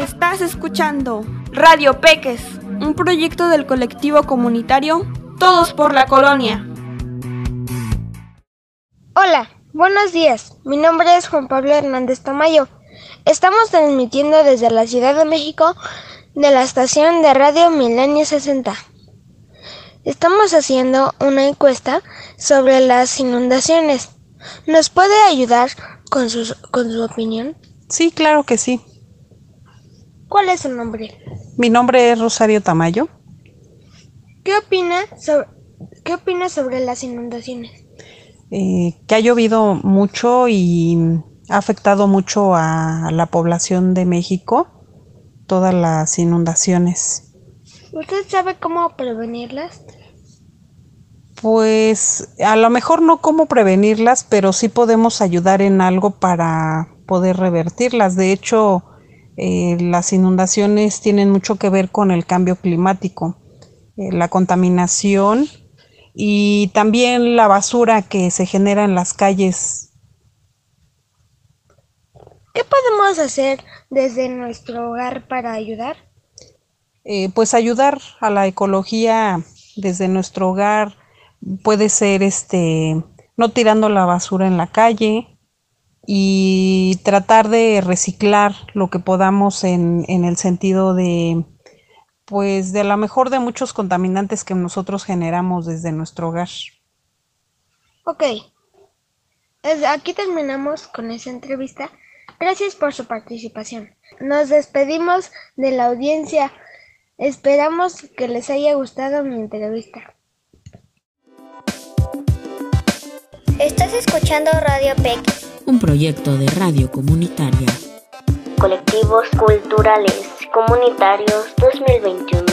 Estás escuchando Radio Peques, un proyecto del colectivo comunitario Todos por la Colonia. Hola, buenos días. Mi nombre es Juan Pablo Hernández Tamayo. Estamos transmitiendo desde la Ciudad de México de la estación de radio Milenio 60. Estamos haciendo una encuesta sobre las inundaciones. ¿Nos puede ayudar con su, con su opinión? Sí, claro que sí. ¿Cuál es su nombre? Mi nombre es Rosario Tamayo. ¿Qué opina sobre, ¿qué opina sobre las inundaciones? Eh, que ha llovido mucho y ha afectado mucho a la población de México, todas las inundaciones. ¿Usted sabe cómo prevenirlas? Pues a lo mejor no cómo prevenirlas, pero sí podemos ayudar en algo para poder revertirlas. De hecho, eh, las inundaciones tienen mucho que ver con el cambio climático, eh, la contaminación y también la basura que se genera en las calles. ¿Qué podemos hacer desde nuestro hogar para ayudar? Eh, pues ayudar a la ecología desde nuestro hogar puede ser este no tirando la basura en la calle, y tratar de reciclar lo que podamos en, en el sentido de pues de la mejor de muchos contaminantes que nosotros generamos desde nuestro hogar. Ok, aquí terminamos con esa entrevista. Gracias por su participación. Nos despedimos de la audiencia. Esperamos que les haya gustado mi entrevista. Estás escuchando Radio PEC un proyecto de radio comunitaria. Colectivos Culturales Comunitarios 2021.